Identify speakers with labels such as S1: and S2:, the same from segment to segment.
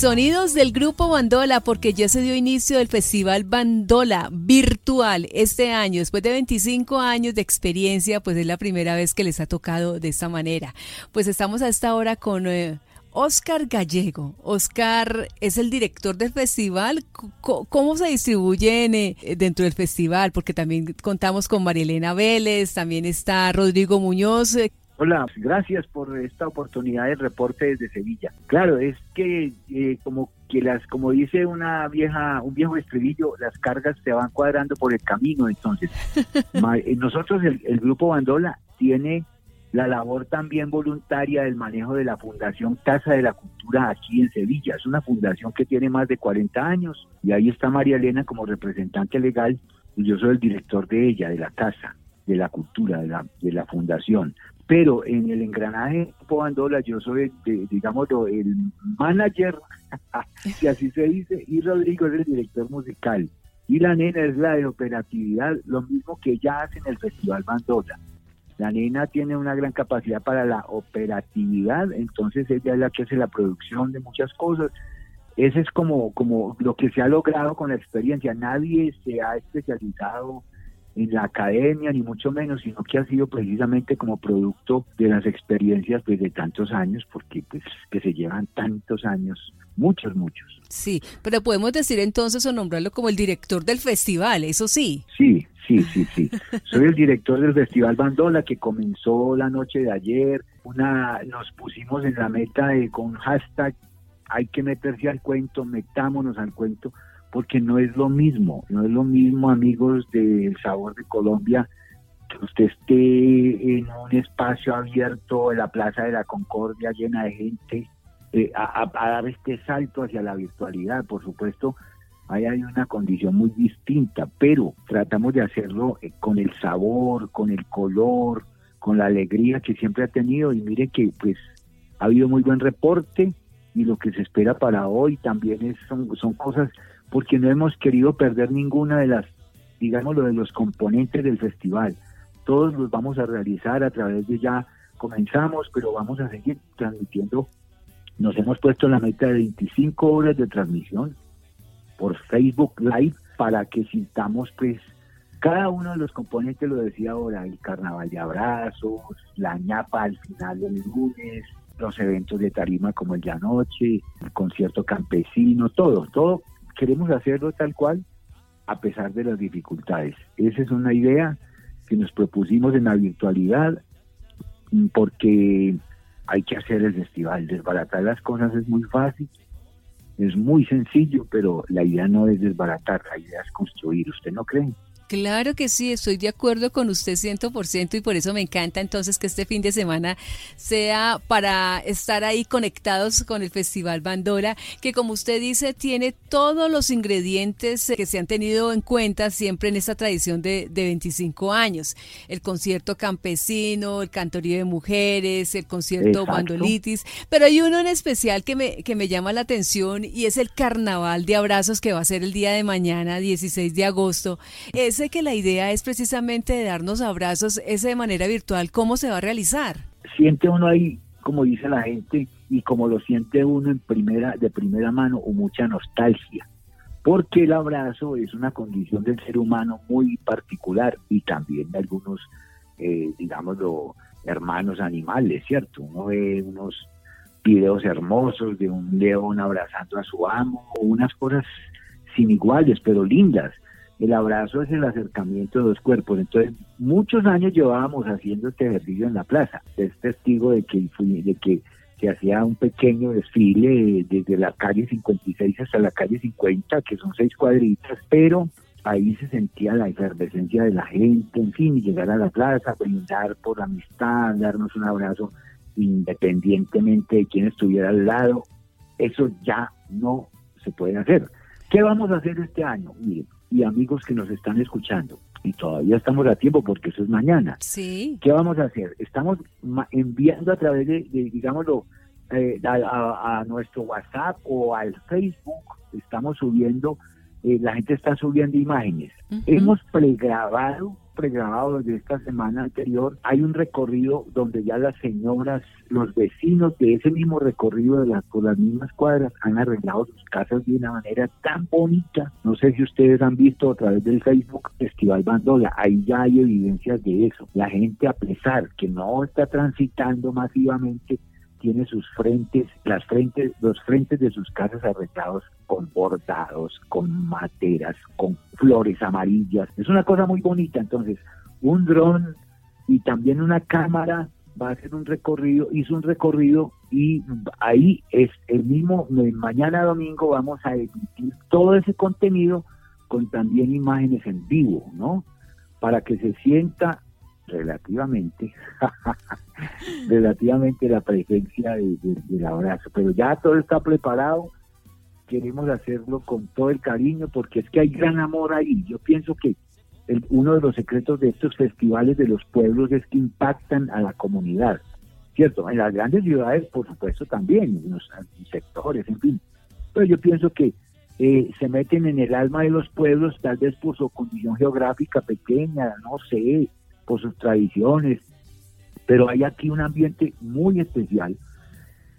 S1: Sonidos del grupo Bandola, porque ya se dio inicio del Festival Bandola virtual este año. Después de 25 años de experiencia, pues es la primera vez que les ha tocado de esta manera. Pues estamos a esta hora con eh, Oscar Gallego. Oscar es el director del festival. ¿Cómo se distribuyen eh, dentro del festival? Porque también contamos con Marielena Vélez, también está Rodrigo Muñoz.
S2: Hola, gracias por esta oportunidad de reporte desde Sevilla. Claro, es que eh, como que las, como dice una vieja, un viejo estribillo, las cargas se van cuadrando por el camino. Entonces, eh, nosotros el, el grupo Bandola tiene la labor también voluntaria del manejo de la Fundación Casa de la Cultura aquí en Sevilla. Es una fundación que tiene más de 40 años y ahí está María Elena como representante legal y yo soy el director de ella, de la Casa de la Cultura, de la, de la Fundación pero en el engranaje Bandola yo soy, digamos, el manager, si así se dice, y Rodrigo es el director musical. Y la nena es la de operatividad, lo mismo que ella hace en el Festival Bandola. La nena tiene una gran capacidad para la operatividad, entonces ella es la que hace la producción de muchas cosas. Ese es como, como lo que se ha logrado con la experiencia. Nadie se ha especializado en la academia, ni mucho menos, sino que ha sido precisamente como producto de las experiencias pues, de tantos años, porque pues que se llevan tantos años, muchos, muchos.
S1: Sí, pero podemos decir entonces o nombrarlo como el director del festival, eso sí.
S2: Sí, sí, sí, sí. Soy el director del Festival Bandola que comenzó la noche de ayer. Una, nos pusimos en la meta de con hashtag hay que meterse al cuento, metámonos al cuento porque no es lo mismo, no es lo mismo amigos del Sabor de Colombia que usted esté en un espacio abierto en la Plaza de la Concordia llena de gente, eh, a, dar este salto hacia la virtualidad, por supuesto, ahí hay una condición muy distinta, pero tratamos de hacerlo eh, con el sabor, con el color, con la alegría que siempre ha tenido y mire que pues ha habido muy buen reporte y lo que se espera para hoy también es, son cosas porque no hemos querido perder ninguna de las, digamos, de los componentes del festival. Todos los vamos a realizar a través de ya comenzamos, pero vamos a seguir transmitiendo. Nos hemos puesto la meta de 25 horas de transmisión por Facebook Live para que sintamos pues cada uno de los componentes, lo decía ahora, el carnaval de abrazos, la ñapa al final del lunes, los eventos de tarima como el de anoche, el concierto campesino, todo, todo queremos hacerlo tal cual a pesar de las dificultades. Esa es una idea que nos propusimos en la virtualidad mm, porque hay que hacer el festival. Desbaratar las cosas es muy fácil, es muy sencillo, pero la idea no es desbaratar, la idea es construir. ¿Usted no cree?
S1: Claro que sí, estoy de acuerdo con usted 100% y por eso me encanta entonces que este fin de semana sea para estar ahí conectados con el Festival Bandora, que como usted dice tiene todos los ingredientes que se han tenido en cuenta siempre en esta tradición de, 25 años. El concierto campesino, el cantorío de mujeres, el concierto bandolitis, pero hay uno en especial que me, que me llama la atención y es el carnaval de abrazos que va a ser el día de mañana, 16 de agosto. Es que la idea es precisamente de darnos abrazos, ese de manera virtual, ¿cómo se va a realizar?
S2: Siente uno ahí, como dice la gente, y como lo siente uno en primera, de primera mano, mucha nostalgia, porque el abrazo es una condición del ser humano muy particular y también de algunos, eh, digámoslo, hermanos animales, ¿cierto? Uno ve unos videos hermosos de un león abrazando a su amo, unas cosas sin iguales, pero lindas. El abrazo es el acercamiento de dos cuerpos. Entonces, muchos años llevábamos haciendo este ejercicio en la plaza. Es testigo de que, de que se hacía un pequeño desfile desde la calle 56 hasta la calle 50, que son seis cuadritas, pero ahí se sentía la efervescencia de la gente, en fin, llegar a la plaza, brindar por la amistad, darnos un abrazo independientemente de quién estuviera al lado. Eso ya no se puede hacer. ¿Qué vamos a hacer este año? Miren, y amigos que nos están escuchando, y todavía estamos a tiempo porque eso es mañana.
S1: Sí.
S2: ¿Qué vamos a hacer? Estamos enviando a través de, digámoslo, eh, a, nuestro WhatsApp o al Facebook, estamos subiendo eh, la gente está subiendo imágenes. Hemos pregrabado pregrabado desde esta semana anterior, hay un recorrido donde ya las señoras, los vecinos de ese mismo recorrido de las, por las mismas cuadras han arreglado sus casas de una manera tan bonita. No sé si ustedes han visto a través del Facebook Festival Bandola, ahí ya hay evidencias de eso. La gente a pesar que no está transitando masivamente, tiene sus frentes, las frentes, los frentes de sus casas arreglados con bordados, con materas, con flores amarillas. Es una cosa muy bonita. Entonces, un dron y también una cámara va a hacer un recorrido, hizo un recorrido y ahí es el mismo, mañana domingo vamos a emitir todo ese contenido con también imágenes en vivo, ¿no? Para que se sienta relativamente, relativamente la presencia del abrazo. Pero ya todo está preparado queremos hacerlo con todo el cariño porque es que hay gran amor ahí. Yo pienso que uno de los secretos de estos festivales de los pueblos es que impactan a la comunidad, ¿cierto? En las grandes ciudades, por supuesto, también, en los sectores, en fin. Pero yo pienso que eh, se meten en el alma de los pueblos, tal vez por su condición geográfica pequeña, no sé, por sus tradiciones, pero hay aquí un ambiente muy especial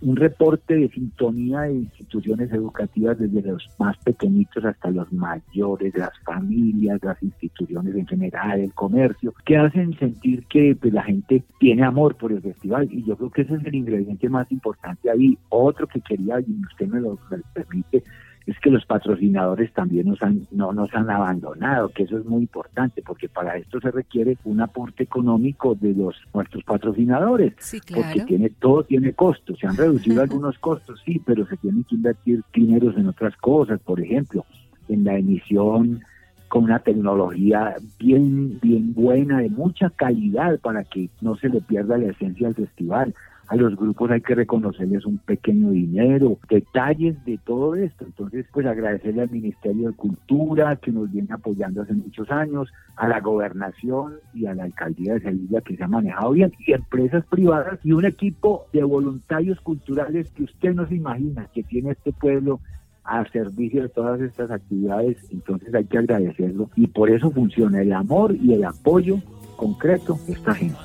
S2: un reporte de sintonía de instituciones educativas desde los más pequeñitos hasta los mayores, las familias, las instituciones en general, el comercio, que hacen sentir que pues, la gente tiene amor por el festival y yo creo que ese es el ingrediente más importante ahí. Otro que quería, y usted me lo permite, es que los patrocinadores también nos han, no nos han abandonado, que eso es muy importante, porque para esto se requiere un aporte económico de los nuestros patrocinadores, porque tiene todo tiene costos, se han reducido algunos costos, sí, pero se tienen que invertir dineros en otras cosas, por ejemplo, en la emisión con una tecnología bien bien buena de mucha calidad para que no se le pierda la esencia del festival a los grupos hay que reconocerles un pequeño dinero, detalles de todo esto. Entonces, pues agradecerle al Ministerio de Cultura que nos viene apoyando hace muchos años, a la gobernación y a la alcaldía de Sevilla que se ha manejado bien, y empresas privadas y un equipo de voluntarios culturales que usted no se imagina que tiene este pueblo a servicio de todas estas actividades, entonces hay que agradecerlo y por eso funciona el amor y el apoyo concreto de esta gente.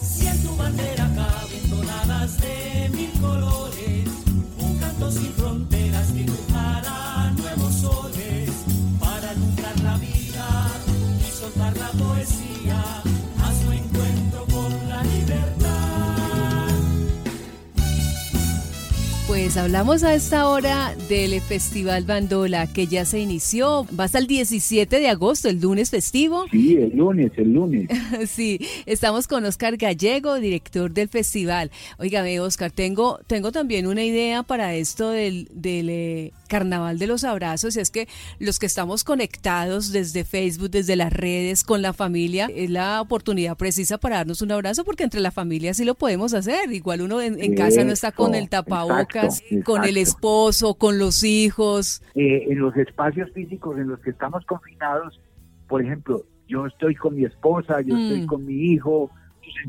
S1: Siento bandera cabiendo de mil colores, un canto sin Pues hablamos a esta hora del Festival Bandola que ya se inició. Va hasta el 17 de agosto, el lunes festivo.
S2: Sí, el lunes, el lunes.
S1: sí, estamos con Oscar Gallego, director del festival. Óigame, Oscar, tengo, tengo también una idea para esto del, del eh, Carnaval de los Abrazos. Y es que los que estamos conectados desde Facebook, desde las redes, con la familia, es la oportunidad precisa para darnos un abrazo porque entre la familia sí lo podemos hacer. Igual uno en, casa no está con el tapabocas con el esposo, con los hijos.
S2: Eh, en los espacios físicos en los que estamos confinados, por ejemplo, yo estoy con mi esposa, yo estoy mm. con mi hijo,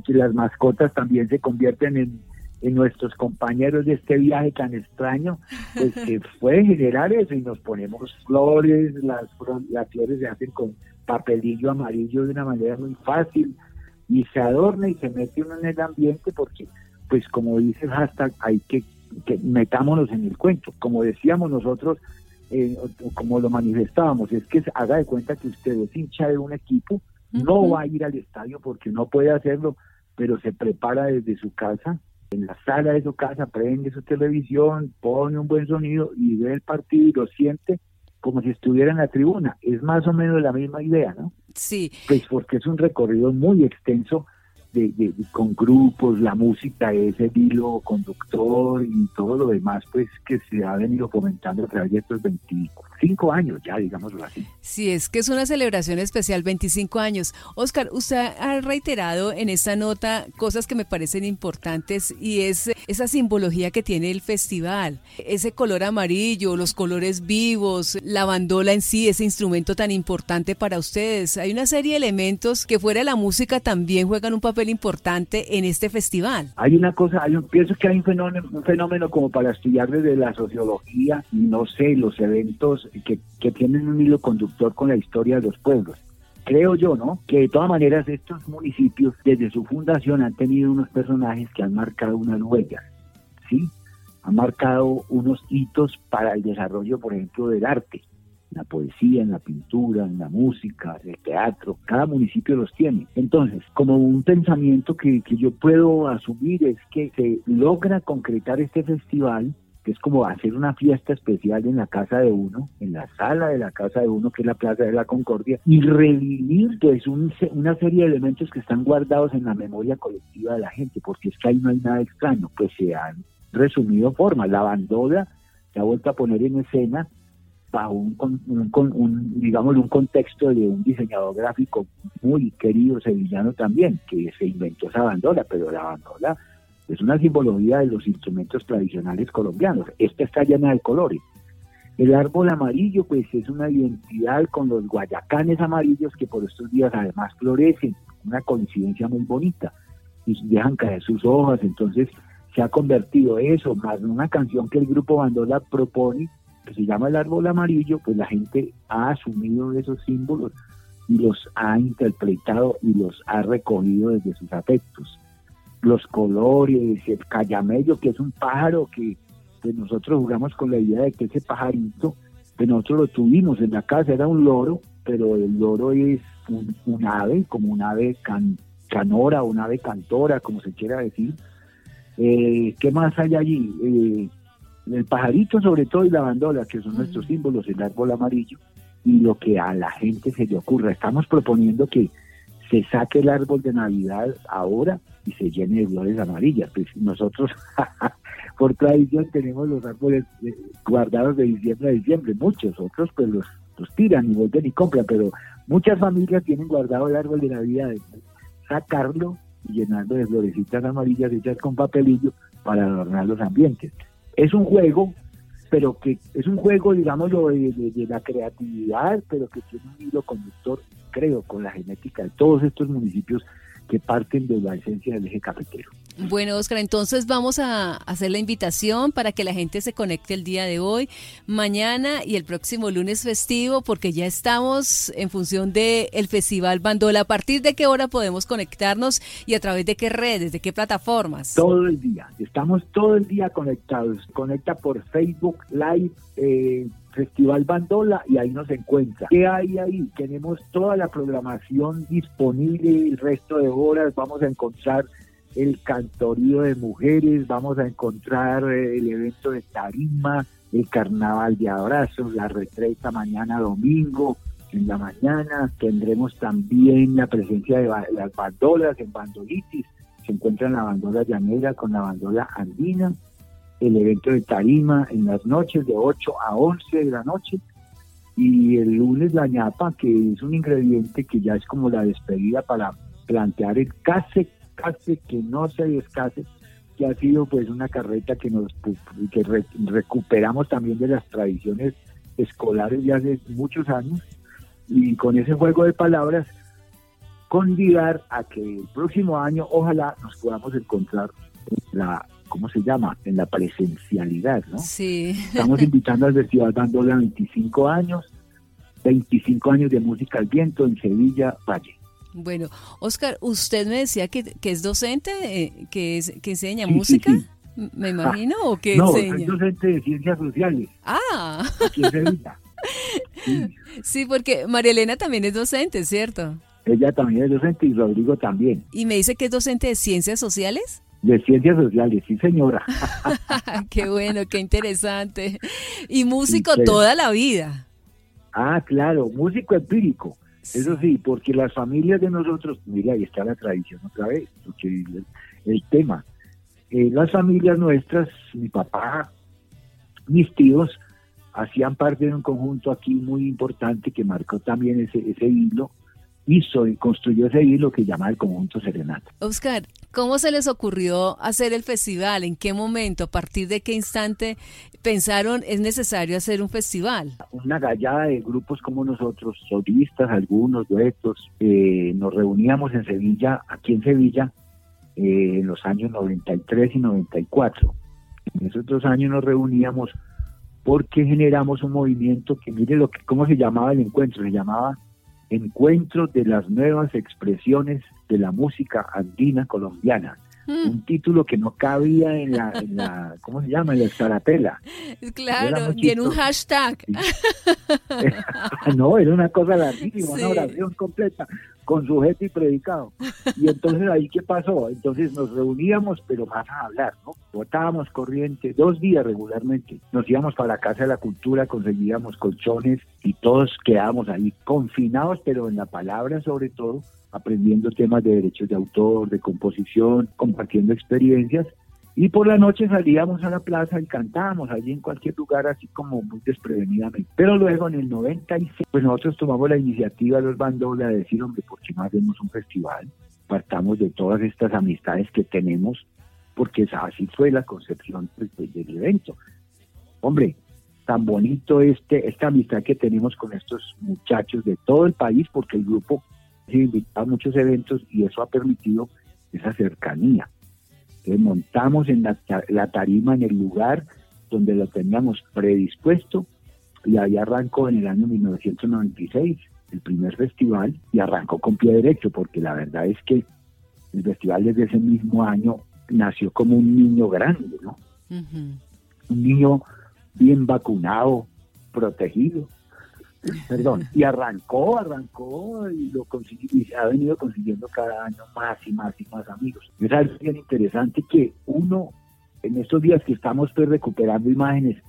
S2: que las mascotas también se convierten en, en nuestros compañeros de este viaje tan extraño, pues que puede generar eso y nos ponemos flores, las, las flores se hacen con papelillo amarillo de una manera muy fácil y se adorna y se mete uno en el ambiente porque, pues como dice el hashtag, hay que que metámonos en el cuento. Como decíamos nosotros, eh, como lo manifestábamos, es que haga de cuenta que usted es hincha de un equipo, no va a ir al estadio porque no puede hacerlo, pero se prepara desde su casa, en la sala de su casa, prende su televisión, pone un buen sonido y ve el partido y lo siente como si estuviera en la tribuna. Es más o menos la misma idea, ¿no?
S1: Sí.
S2: Pues porque es un recorrido muy extenso con grupos, la música es el hilo conductor y todo lo demás, pues que se ha venido comentando a través de estos 25 años, ya digámoslo así.
S1: Sí, es que es una celebración especial, 25 años. Oscar, usted ha reiterado en esta nota cosas que me parecen importantes y es esa simbología que tiene el festival, ese color amarillo, los colores vivos, la bandola en sí, ese instrumento tan importante para ustedes. Hay una serie de elementos que fuera de la música también juegan un papel importante en este festival.
S2: Hay una cosa, hay un, pienso que hay un fenómeno, como para estudiar desde la sociología y no sé, los eventos que, que tienen un hilo conductor con la historia de los pueblos creo yo, ¿no? Que de todas maneras estos municipios desde su fundación han tenido unos personajes que han marcado unas huellas, ¿sí? Han marcado unos hitos para el desarrollo, por ejemplo, del arte, la poesía, en la pintura, en la música, en el teatro. Cada municipio los tiene. Entonces, como un pensamiento que, que yo puedo asumir es que se logra concretar este festival que es como hacer una fiesta especial en la casa de uno, en la sala de la casa de uno, que es la Plaza de la Concordia, y revivir pues una serie de elementos que están guardados en la memoria colectiva de la gente, porque es que ahí no hay nada extraño, pues se han resumido formas. La bandola se ha vuelto a poner en escena bajo un, un, un, digamos, un contexto de un diseñador gráfico muy querido sevillano también, que se inventó esa bandola, pero la bandola es una simbología de los instrumentos tradicionales colombianos. Esta está llena de colores. El árbol amarillo, pues es una identidad con los guayacanes amarillos que por estos días además florecen, una coincidencia muy bonita, y dejan caer sus hojas, entonces se ha convertido eso, más una canción que el grupo Bandola propone, que se llama El árbol amarillo, pues la gente ha asumido esos símbolos y los ha interpretado y los ha recogido desde sus afectos los colores, el callamello, que es un pájaro que pues, nosotros jugamos con la idea de que ese pajarito, pues nosotros lo tuvimos en la casa, era un loro, pero el loro es un, ave, como un ave canora, un ave cantora, como se quiera decir. Eh, ¿Qué más hay allí? Eh, el pajarito sobre todo y la bandola, que son nuestros símbolos, el árbol amarillo, y lo que a la gente se le ocurra. Estamos proponiendo que se saque el árbol de Navidad ahora y se llene de flores amarillas. Pues nosotros, por tradición, tenemos los árboles eh, guardados de diciembre a diciembre. Muchos otros, pues los, los tiran y vuelven y compran, pero muchas familias tienen guardado el árbol de Navidad. Sacarlo y llenarlo de florecitas amarillas hechas con papelillo para adornar los ambientes. Es un juego, pero que es un juego, digamos, de, de la creatividad, pero que tiene un hilo conductor creo, con la genética de todos estos municipios que parten de la esencia del eje cafetero.
S1: Bueno, Oscar, entonces vamos a hacer la invitación para que la gente se conecte el día de hoy, mañana y el próximo lunes festivo, porque ya estamos en función del el Festival Bandola. ¿A partir de qué hora podemos conectarnos y a través de qué redes, de qué plataformas?
S2: Todo el día, estamos todo el día conectados. Conecta por Facebook Live, eh, Festival Bandola y ahí nos encuentra. ¿Qué hay ahí? Tenemos toda la programación disponible, el resto de horas vamos a encontrar el cantorío de mujeres, vamos a encontrar eh, el evento de tarima, el carnaval de abrazos, la retreta mañana domingo, en la mañana tendremos también la presencia de las bandolas en bandolitis, se encuentra la bandola llanera con la bandola andina, el evento de tarima en las noches de 8 a 11 de la noche y el lunes la ñapa que es un ingrediente que ya es como la despedida para plantear el case, que no se descase que ha sido pues una carreta que nos que recuperamos también de las tradiciones escolares de hace muchos años y con ese juego de palabras convidar a que el próximo año ojalá nos podamos encontrar en la ¿cómo se llama? En la presencialidad, ¿no?
S1: Sí.
S2: Estamos invitando al Festival Bandola 25 años, 25 años de música al viento en Sevilla, Valle.
S1: Bueno, Oscar, usted me decía que, es docente, eh, que, es, que enseña música. Me imagino, ¿o que
S2: no,
S1: enseña?
S2: soy docente de ciencias sociales.
S1: Ah.
S2: Aquí en Sevilla.
S1: Sí. sí, porque María Elena también es docente, ¿cierto?
S2: Ella también es docente y Rodrigo también.
S1: ¿Y me dice que es docente de ciencias sociales?
S2: De ciencias sociales, sí señora.
S1: qué bueno, qué interesante. Y músico toda la vida.
S2: Ah, claro, músico empírico. Eso sí, porque las familias de nosotros, mira, ahí está la tradición otra vez, porque el, tema. Eh, las familias nuestras, mi papá, mis tíos, hacían parte de un conjunto aquí muy importante que marcó también ese, ese hilo hizo y construyó ese hilo que llama el conjunto Serenata.
S1: Oscar, ¿cómo se les ocurrió hacer el festival? ¿En qué momento? ¿A partir de qué instante pensaron es necesario hacer un festival?
S2: Una gallada de grupos como nosotros, solistas, algunos duetos, eh, nos reuníamos en Sevilla, aquí en Sevilla, eh, en los años 93 y 94. En esos dos años nos reuníamos porque generamos un movimiento que mire lo que cómo se llamaba el encuentro, se llamaba Encuentro de las nuevas expresiones de la música andina colombiana. Mm. Un título que no cabía en la, en la, ¿cómo se llama? En la escarapela.
S1: Claro, tiene un hashtag.
S2: no, era una cosa larguísima, una oración completa con sujeto y predicado. Y entonces ahí qué pasó? Entonces nos reuníamos, pero más a hablar, ¿no? Botábamos corriente dos días regularmente. Nos íbamos para la Casa de la Cultura, conseguíamos colchones y todos quedábamos ahí confinados, pero en la palabra sobre todo, aprendiendo temas de derechos de autor, de composición, compartiendo experiencias y por la noche salíamos a la plaza y cantábamos allí en cualquier lugar, así como muy desprevenidamente. Pero luego en el 96, pues nosotros tomamos la iniciativa los bandola de decir, hombre, ¿por qué no hacemos un festival? Partamos de todas estas amistades que tenemos, porque así fue la concepción pues, del evento. Hombre, tan bonito este, esta amistad que tenemos con estos muchachos de todo el país, porque el grupo se invitado a muchos eventos y eso ha permitido esa cercanía montamos en la, tarima en el lugar donde lo teníamos predispuesto y ahí arrancó en el año 1996 el primer festival y arrancó con pie derecho porque la verdad es que el festival desde ese mismo año nació como un niño grande, ¿no? Un niño bien vacunado, protegido, perdón, y arrancó, arrancó y lo consiguió, y ha venido consiguiendo cada año más y más y más amigos. Es algo bien interesante que uno, en estos días que estamos pues, recuperando imágenes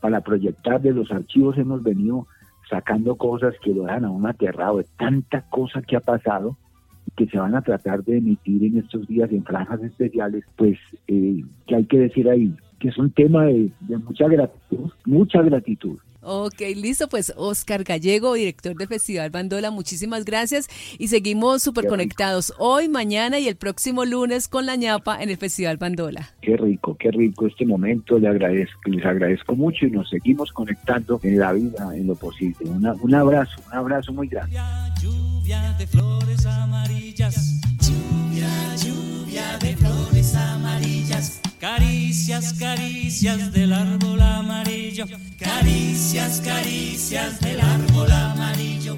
S2: para proyectar de los archivos, hemos venido sacando cosas que lo dejan a uno aterrado de tanta cosa que ha pasado y que se van a tratar de emitir en estos días en franjas especiales, pues, eh, que hay que decir ahí? Que es un tema de mucha gratitud, mucha gratitud
S1: Ok, listo, pues Oscar Gallego, director del Festival Bandola, muchísimas gracias y seguimos súper conectados hoy, mañana y el próximo lunes con la ñapa en el Festival Bandola.
S2: Qué rico, qué rico este momento, le agradezco, les agradezco mucho y nos seguimos conectando en la vida, en lo posible. un abrazo, un abrazo muy grande. Lluvia de flores amarillas,
S3: Caricias, caricias del árbol amarillo. Caricias, caricias del árbol amarillo.